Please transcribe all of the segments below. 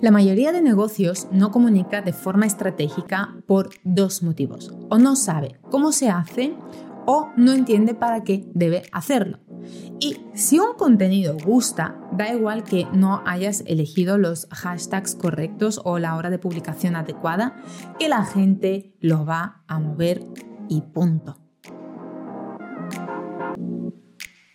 La mayoría de negocios no comunica de forma estratégica por dos motivos. O no sabe cómo se hace o no entiende para qué debe hacerlo. Y si un contenido gusta, da igual que no hayas elegido los hashtags correctos o la hora de publicación adecuada, que la gente lo va a mover y punto.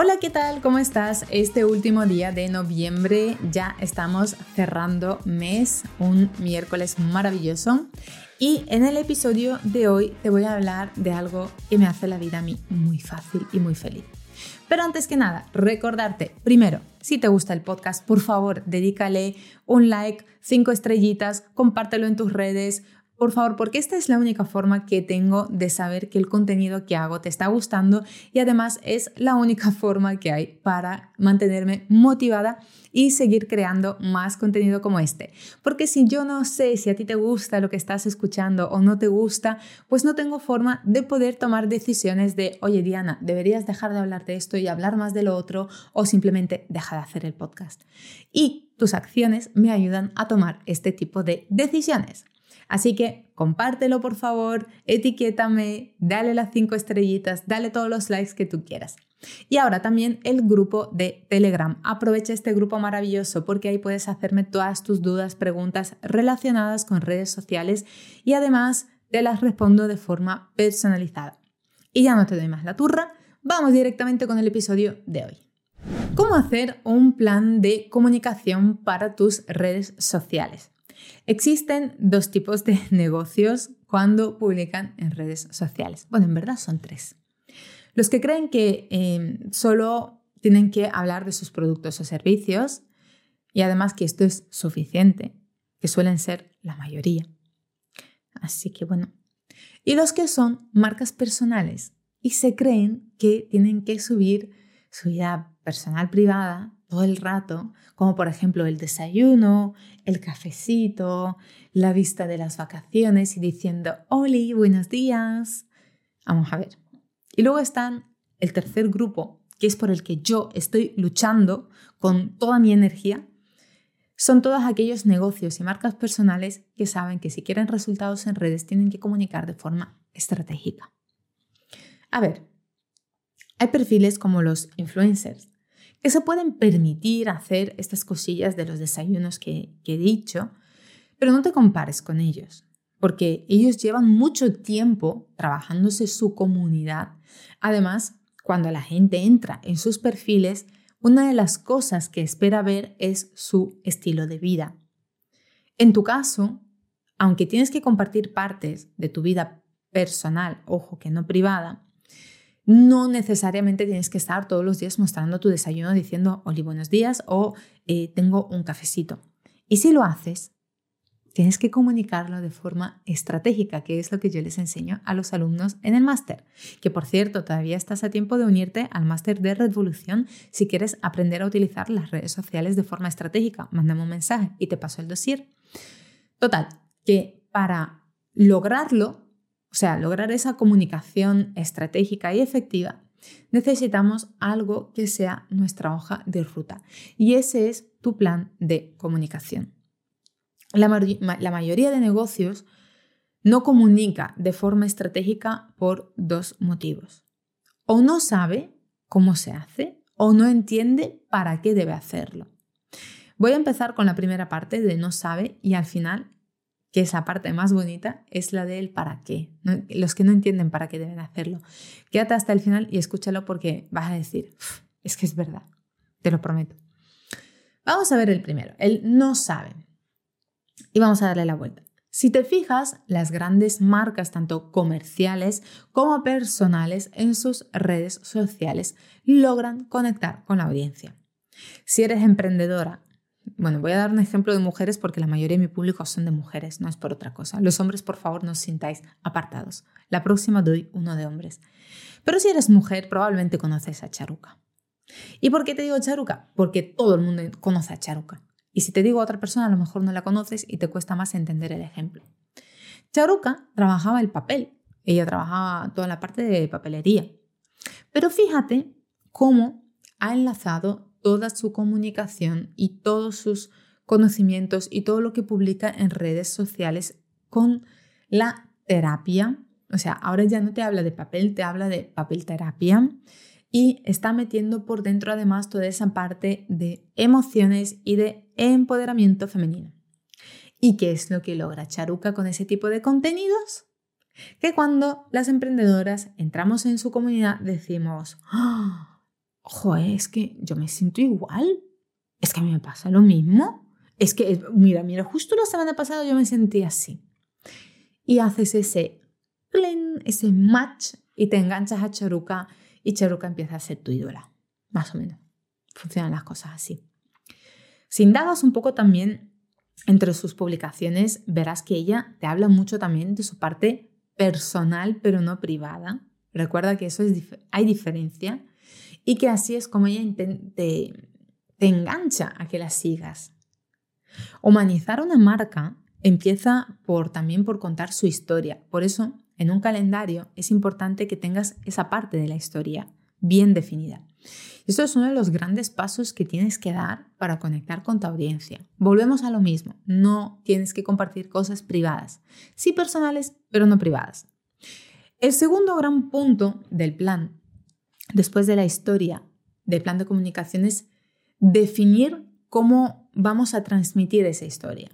Hola, ¿qué tal? ¿Cómo estás? Este último día de noviembre ya estamos cerrando mes, un miércoles maravilloso. Y en el episodio de hoy te voy a hablar de algo que me hace la vida a mí muy fácil y muy feliz. Pero antes que nada, recordarte, primero, si te gusta el podcast, por favor, dedícale un like, cinco estrellitas, compártelo en tus redes, por favor, porque esta es la única forma que tengo de saber que el contenido que hago te está gustando y además es la única forma que hay para mantenerme motivada y seguir creando más contenido como este. Porque si yo no sé si a ti te gusta lo que estás escuchando o no te gusta, pues no tengo forma de poder tomar decisiones de, oye Diana, deberías dejar de hablar de esto y hablar más de lo otro o simplemente deja de hacer el podcast. Y tus acciones me ayudan a tomar este tipo de decisiones. Así que compártelo por favor, etiquétame, dale las cinco estrellitas, dale todos los likes que tú quieras. Y ahora también el grupo de Telegram. Aprovecha este grupo maravilloso porque ahí puedes hacerme todas tus dudas, preguntas relacionadas con redes sociales y además te las respondo de forma personalizada. Y ya no te doy más la turra, vamos directamente con el episodio de hoy. ¿Cómo hacer un plan de comunicación para tus redes sociales? Existen dos tipos de negocios cuando publican en redes sociales. Bueno, en verdad son tres. Los que creen que em, solo tienen que hablar de sus productos o servicios y además que esto es suficiente, que suelen ser la mayoría. Así que bueno. Y los que son marcas personales y se creen que tienen que subir su vida personal privada todo el rato, como por ejemplo el desayuno, el cafecito, la vista de las vacaciones y diciendo, Oli, buenos días. Vamos a ver. Y luego están el tercer grupo, que es por el que yo estoy luchando con toda mi energía. Son todos aquellos negocios y marcas personales que saben que si quieren resultados en redes tienen que comunicar de forma estratégica. A ver, hay perfiles como los influencers, que se pueden permitir hacer estas cosillas de los desayunos que, he dicho, pero no te compares con ellos, porque ellos llevan mucho tiempo trabajándose su comunidad. Además, cuando la gente entra en sus perfiles, una de las cosas que espera ver es su estilo de vida. En tu caso, aunque tienes que compartir partes de tu vida personal, ojo que no privada, no necesariamente tienes que estar todos los días mostrando tu desayuno diciendo, Oli, buenos días o eh, tengo un cafecito. Y si lo haces, tienes que comunicarlo de forma estratégica, que es lo que yo les enseño a los alumnos en el máster. Que por cierto, todavía estás a tiempo de unirte al máster de Revolución si quieres aprender a utilizar las redes sociales de forma estratégica. Mándame un mensaje y te paso el dossier. Total, que para lograrlo o sea, lograr esa comunicación estratégica y efectiva, necesitamos algo que sea nuestra hoja de ruta. Y ese es tu plan de comunicación. La, mayoría de negocios no comunica de forma estratégica por dos motivos. O no sabe cómo se hace o no entiende para qué debe hacerlo. Voy a empezar con la primera parte de no sabe y al final que esa parte más bonita es la del para qué. Los que no entienden para qué deben hacerlo. Quédate hasta el final y escúchalo porque vas a decir, es que es verdad, te lo prometo. Vamos a ver el primero, el no sabe. Y vamos a darle la vuelta. Si te fijas, las grandes marcas, tanto comerciales como personales, en sus redes sociales logran conectar con la audiencia. Si eres emprendedora, bueno, voy a dar un ejemplo de mujeres porque la mayoría de mi público son de mujeres, no es por otra cosa. Los hombres, por favor, no os sintáis apartados. La próxima doy uno de hombres. Pero si eres mujer, probablemente conoces a Charuca. ¿Y por qué te digo Charuca? Porque todo el mundo conoce a Charuca. Y si te digo a otra persona, a lo mejor no la conoces y te cuesta más entender el ejemplo. Charuca trabajaba el papel. Ella trabajaba toda la parte de papelería. Pero fíjate cómo ha enlazado toda su comunicación y todos sus conocimientos y todo lo que publica en redes sociales con la terapia. O sea, ahora ya no te habla de papel, te habla de papel terapia y está metiendo por dentro además toda esa parte de emociones y de empoderamiento femenino. ¿Y qué es lo que logra Charuca con ese tipo de contenidos? Que cuando las emprendedoras entramos en su comunidad decimos, ¡Oh, es que yo me siento igual, es que a mí me pasa lo mismo, es que, mira, mira, justo la semana pasada yo me sentí así. Y haces ese, ese match y te enganchas a Charuca y Charuca empieza a ser tu ídola, más o menos. Funcionan las cosas así. Si indagas un poco también entre sus publicaciones, verás que ella te habla mucho también de su parte personal, pero no privada. Recuerda que eso es hay diferencia y que así es como ella te, engancha a que la sigas. Humanizar una marca empieza por también por contar su historia. Por eso en un calendario es importante que tengas esa parte de la historia bien definida. Esto es uno de los grandes pasos que tienes que dar para conectar con tu audiencia. Volvemos a lo mismo, no tienes que compartir cosas privadas, sí personales, pero no privadas. El segundo gran punto del plan, después de la historia del plan de comunicación, es definir cómo vamos a transmitir esa historia.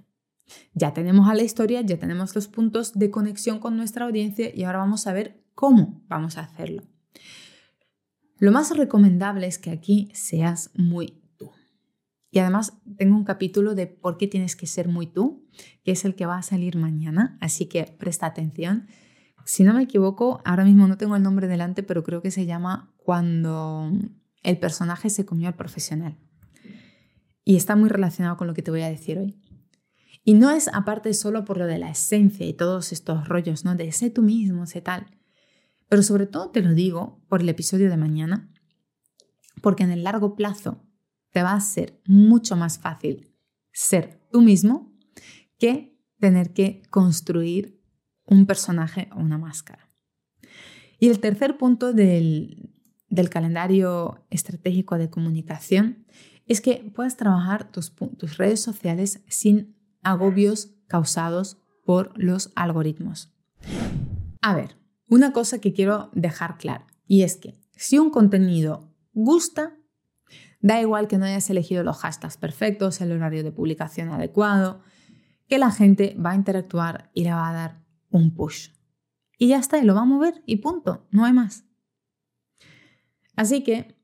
Ya tenemos a la historia, ya tenemos los puntos de conexión con nuestra audiencia y ahora vamos a ver cómo vamos a hacerlo. Lo más recomendable es que aquí seas muy tú. Y además tengo un capítulo de por qué tienes que ser muy tú, que es el que va a salir mañana, así que presta atención. Si no me equivoco, ahora mismo no tengo el nombre delante, pero creo que se llama Cuando el personaje se comió al profesional. Y está muy relacionado con lo que te voy a decir hoy. Y no es aparte solo por lo de la esencia y todos estos rollos, ¿no? De sé tú mismo, sé tal. Pero sobre todo te lo digo por el episodio de mañana, porque en el largo plazo te va a ser mucho más fácil ser tú mismo que tener que construir un personaje o una máscara. Y el tercer punto del, del calendario estratégico de comunicación es que puedas trabajar tus, tus redes sociales sin agobios causados por los algoritmos. A ver, una cosa que quiero dejar clara, y es que si un contenido gusta, da igual que no hayas elegido los hashtags perfectos, el horario de publicación adecuado, que la gente va a interactuar y le va a dar un push. Y ya está, y lo va a mover y punto, no hay más. Así que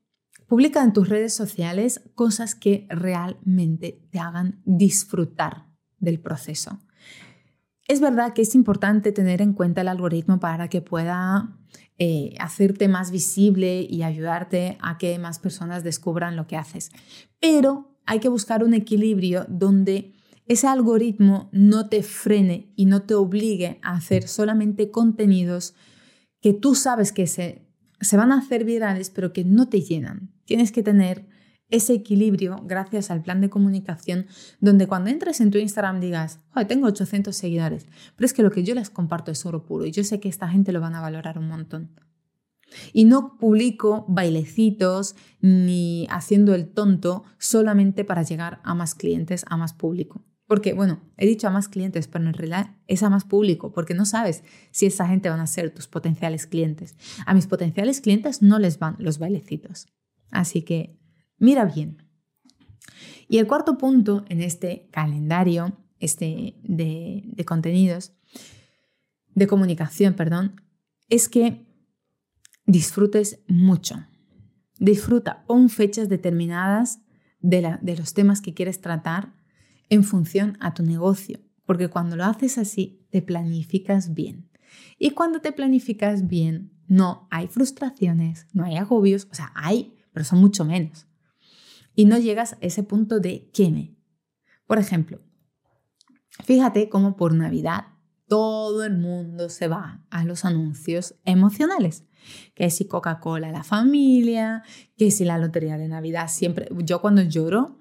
publica en tus redes sociales cosas que realmente te hagan disfrutar del proceso. Es verdad que es importante tener en cuenta el algoritmo para que pueda eh, hacerte más visible y ayudarte a que más personas descubran lo que haces. Pero hay que buscar un equilibrio donde ese algoritmo no te frene y no te obligue a hacer solamente contenidos que tú sabes que se, se van a hacer virales, pero que no te llenan. Tienes que tener ese equilibrio gracias al plan de comunicación donde cuando entres en tu Instagram digas, tengo 800 seguidores, pero es que lo que yo les comparto es oro puro y yo sé que esta gente lo van a valorar un montón. Y no publico bailecitos ni haciendo el tonto solamente para llegar a más clientes, a más público. Porque, bueno, he dicho a más clientes, pero en realidad es a más público, porque no sabes si esa gente van a ser tus potenciales clientes. A mis potenciales clientes no les van los bailecitos. Así que Mira bien. Y el cuarto punto en este calendario este de, contenidos, de comunicación, perdón, es que disfrutes mucho. Disfruta, pon fechas determinadas de, la, de, los temas que quieres tratar en función a tu negocio, porque cuando lo haces así, te planificas bien. Y cuando te planificas bien, no hay frustraciones, no hay agobios, o sea, hay, pero son mucho menos y no llegas a ese punto de queme. Por ejemplo, fíjate cómo por Navidad todo el mundo se va a los anuncios emocionales. Que si Coca-Cola la familia, que si la lotería de Navidad siempre. Yo cuando lloro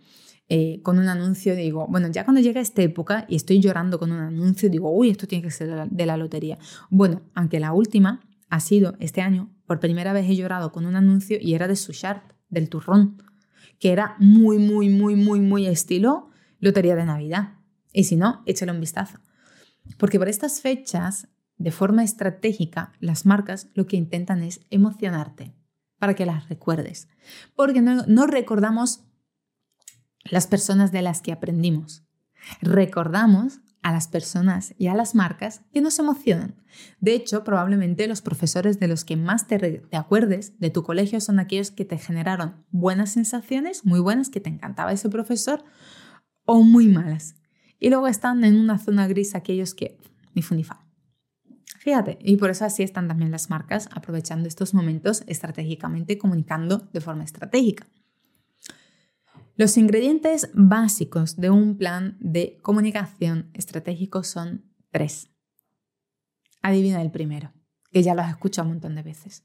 eh, con un anuncio digo, bueno, ya cuando llega esta época y estoy llorando con un anuncio, digo, uy, esto tiene que ser de la lotería. Bueno, aunque la última ha sido este año, por primera vez he llorado con un anuncio y era de Sushart, del turrón, que era muy, muy, muy, muy, muy estilo lotería de Navidad. Y si no, échale un vistazo. Porque por estas fechas, de forma estratégica, las marcas lo que intentan es emocionarte para que las recuerdes. Porque no, recordamos las personas de las que aprendimos. Recordamos a las personas y a las marcas que nos emocionan. De hecho, probablemente los profesores de los que más te, acuerdes de tu colegio son aquellos que te generaron buenas sensaciones, muy buenas, que te encantaba ese profesor, o muy malas. Y luego están en una zona gris aquellos que ni fundifa. Fíjate, y por eso así están también las marcas aprovechando estos momentos estratégicamente, comunicando de forma estratégica. Los ingredientes básicos de un plan de comunicación estratégico son tres. Adivina el primero, que ya lo has escuchado un montón de veces.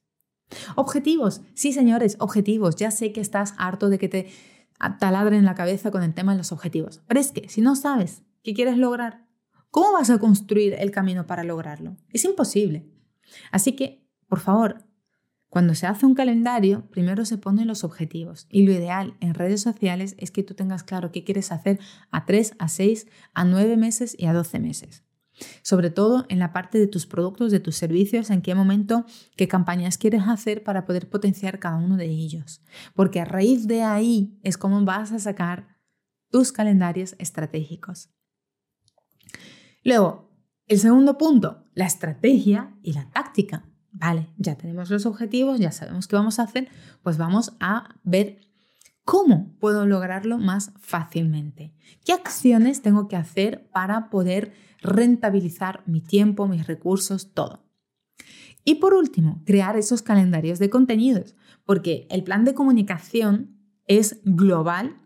Objetivos, sí señores, objetivos. Ya sé que estás harto de que te taladren la cabeza con el tema de los objetivos. Pero es que si no sabes qué quieres lograr, ¿cómo vas a construir el camino para lograrlo? Es imposible. Así que, por favor, cuando se hace un calendario, primero se ponen los objetivos y lo ideal en redes sociales es que tú tengas claro qué quieres hacer a 3, a 6, a 9 meses y a 12 meses. Sobre todo en la parte de tus productos, de tus servicios, en qué momento, qué campañas quieres hacer para poder potenciar cada uno de ellos. Porque a raíz de ahí es como vas a sacar tus calendarios estratégicos. Luego, el segundo punto, la estrategia y la táctica. Vale, ya tenemos los objetivos, ya sabemos qué vamos a hacer, pues vamos a ver cómo puedo lograrlo más fácilmente. ¿Qué acciones tengo que hacer para poder rentabilizar mi tiempo, mis recursos, todo. Y por último, crear esos calendarios de contenidos, porque el plan de comunicación es global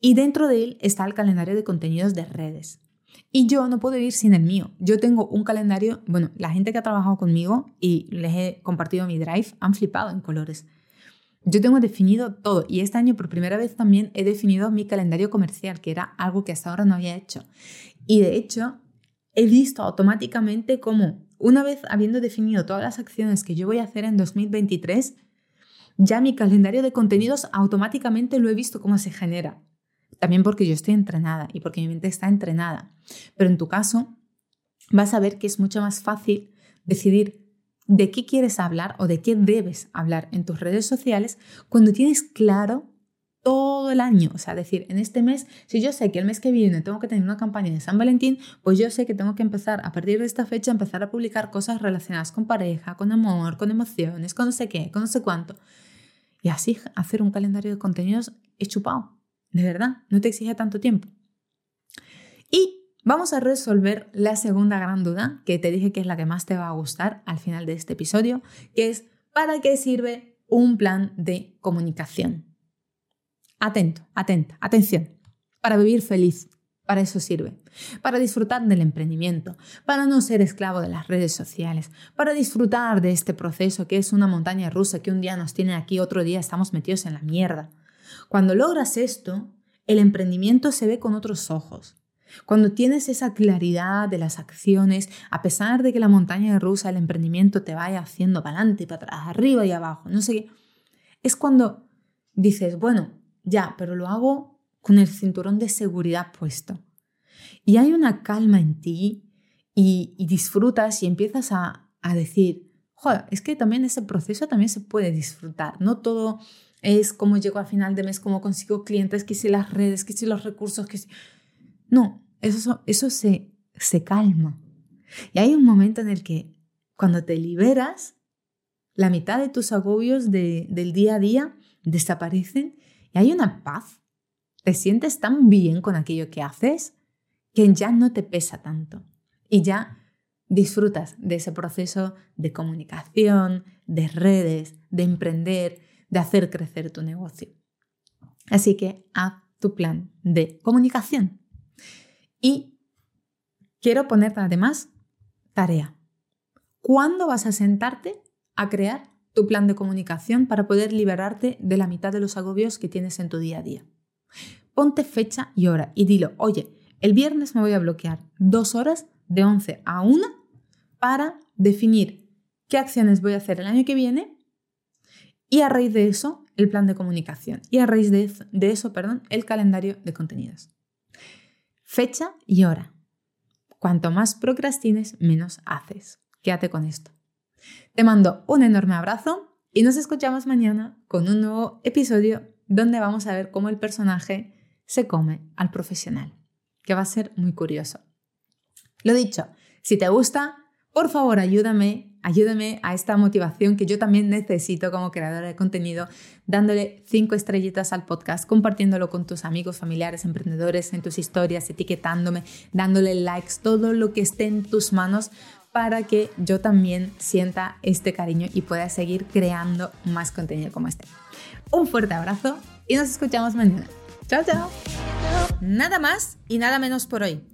y dentro de él está el calendario de contenidos de redes. Y yo no puedo ir sin el mío. Yo tengo un calendario, bueno, la gente que ha trabajado conmigo y les he compartido mi drive han flipado en colores. Yo tengo definido todo y este año por primera vez también he definido mi calendario comercial, que era algo que hasta ahora no había hecho. Y de hecho, he visto automáticamente cómo, una vez habiendo definido todas las acciones que yo voy a hacer en 2023, ya mi calendario de contenidos automáticamente lo he visto cómo se genera. También porque yo estoy entrenada y porque mi mente está entrenada. Pero en tu caso, vas a ver que es mucho más fácil decidir de qué quieres hablar o de qué debes hablar en tus redes sociales cuando tienes claro todo el año. O sea, decir, en este mes, si yo sé que el mes que viene tengo que tener una campaña de San Valentín, pues yo sé que tengo que empezar a partir de esta fecha, empezar a publicar cosas relacionadas con pareja, con amor, con emociones, con no sé qué, con no sé cuánto. Y así hacer un calendario de contenidos es chupado. De verdad, no te exige tanto tiempo. Y vamos a resolver la segunda gran duda, que te dije que es la que más te va a gustar al final de este episodio, que es ¿para qué sirve un plan de comunicación? Atento, atenta, atención. Para vivir feliz, para eso sirve. Para disfrutar del emprendimiento, para no ser esclavo de las redes sociales, para disfrutar de este proceso que es una montaña rusa que un día nos tiene aquí, otro día estamos metidos en la mierda. Cuando logras esto, el emprendimiento se ve con otros ojos. Cuando tienes esa claridad de las acciones, a pesar de que la montaña rusa, el emprendimiento te vaya haciendo para adelante, para atrás, arriba y abajo, no sé qué, es cuando dices, bueno, ya, pero lo hago con el cinturón de seguridad puesto. Y hay una calma en ti y, disfrutas y empiezas a, a decir, joder, es que también ese proceso también se puede disfrutar. No todo es como llego a final de mes, cómo consigo clientes, que si las redes, que si los recursos, que si... No, eso, eso se, se calma. Y hay un momento en el que cuando te liberas, la mitad de tus agobios del día a día desaparecen y hay una paz. Te sientes tan bien con aquello que haces que ya no te pesa tanto y ya disfrutas de ese proceso de comunicación, de redes, de emprender, de hacer crecer tu negocio. Así que haz tu plan de comunicación. Y quiero ponerte además tarea. ¿Cuándo vas a sentarte a crear tu plan de comunicación para poder liberarte de la mitad de los agobios que tienes en tu día a día? Ponte fecha y hora y dilo, oye, el viernes me voy a bloquear dos horas de 11 a 1 para definir qué acciones voy a hacer el año que viene y a raíz de eso el plan de comunicación y a raíz de de eso perdón, el calendario de contenidos. Fecha y hora. Cuanto más procrastines, menos haces. Quédate con esto. Te mando un enorme abrazo y nos escuchamos mañana con un nuevo episodio donde vamos a ver cómo el personaje se come al profesional, que va a ser muy curioso. Lo dicho, si te gusta, por favor ayúdame, ayúdame a esta motivación que yo también necesito como creadora de contenido, dándole cinco estrellitas al podcast, compartiéndolo con tus amigos, familiares, emprendedores, en tus historias, etiquetándome, dándole likes, todo lo que esté en tus manos para que yo también sienta este cariño y pueda seguir creando más contenido como este. Un fuerte abrazo y nos escuchamos mañana. Chao, chao. Nada más y nada menos por hoy.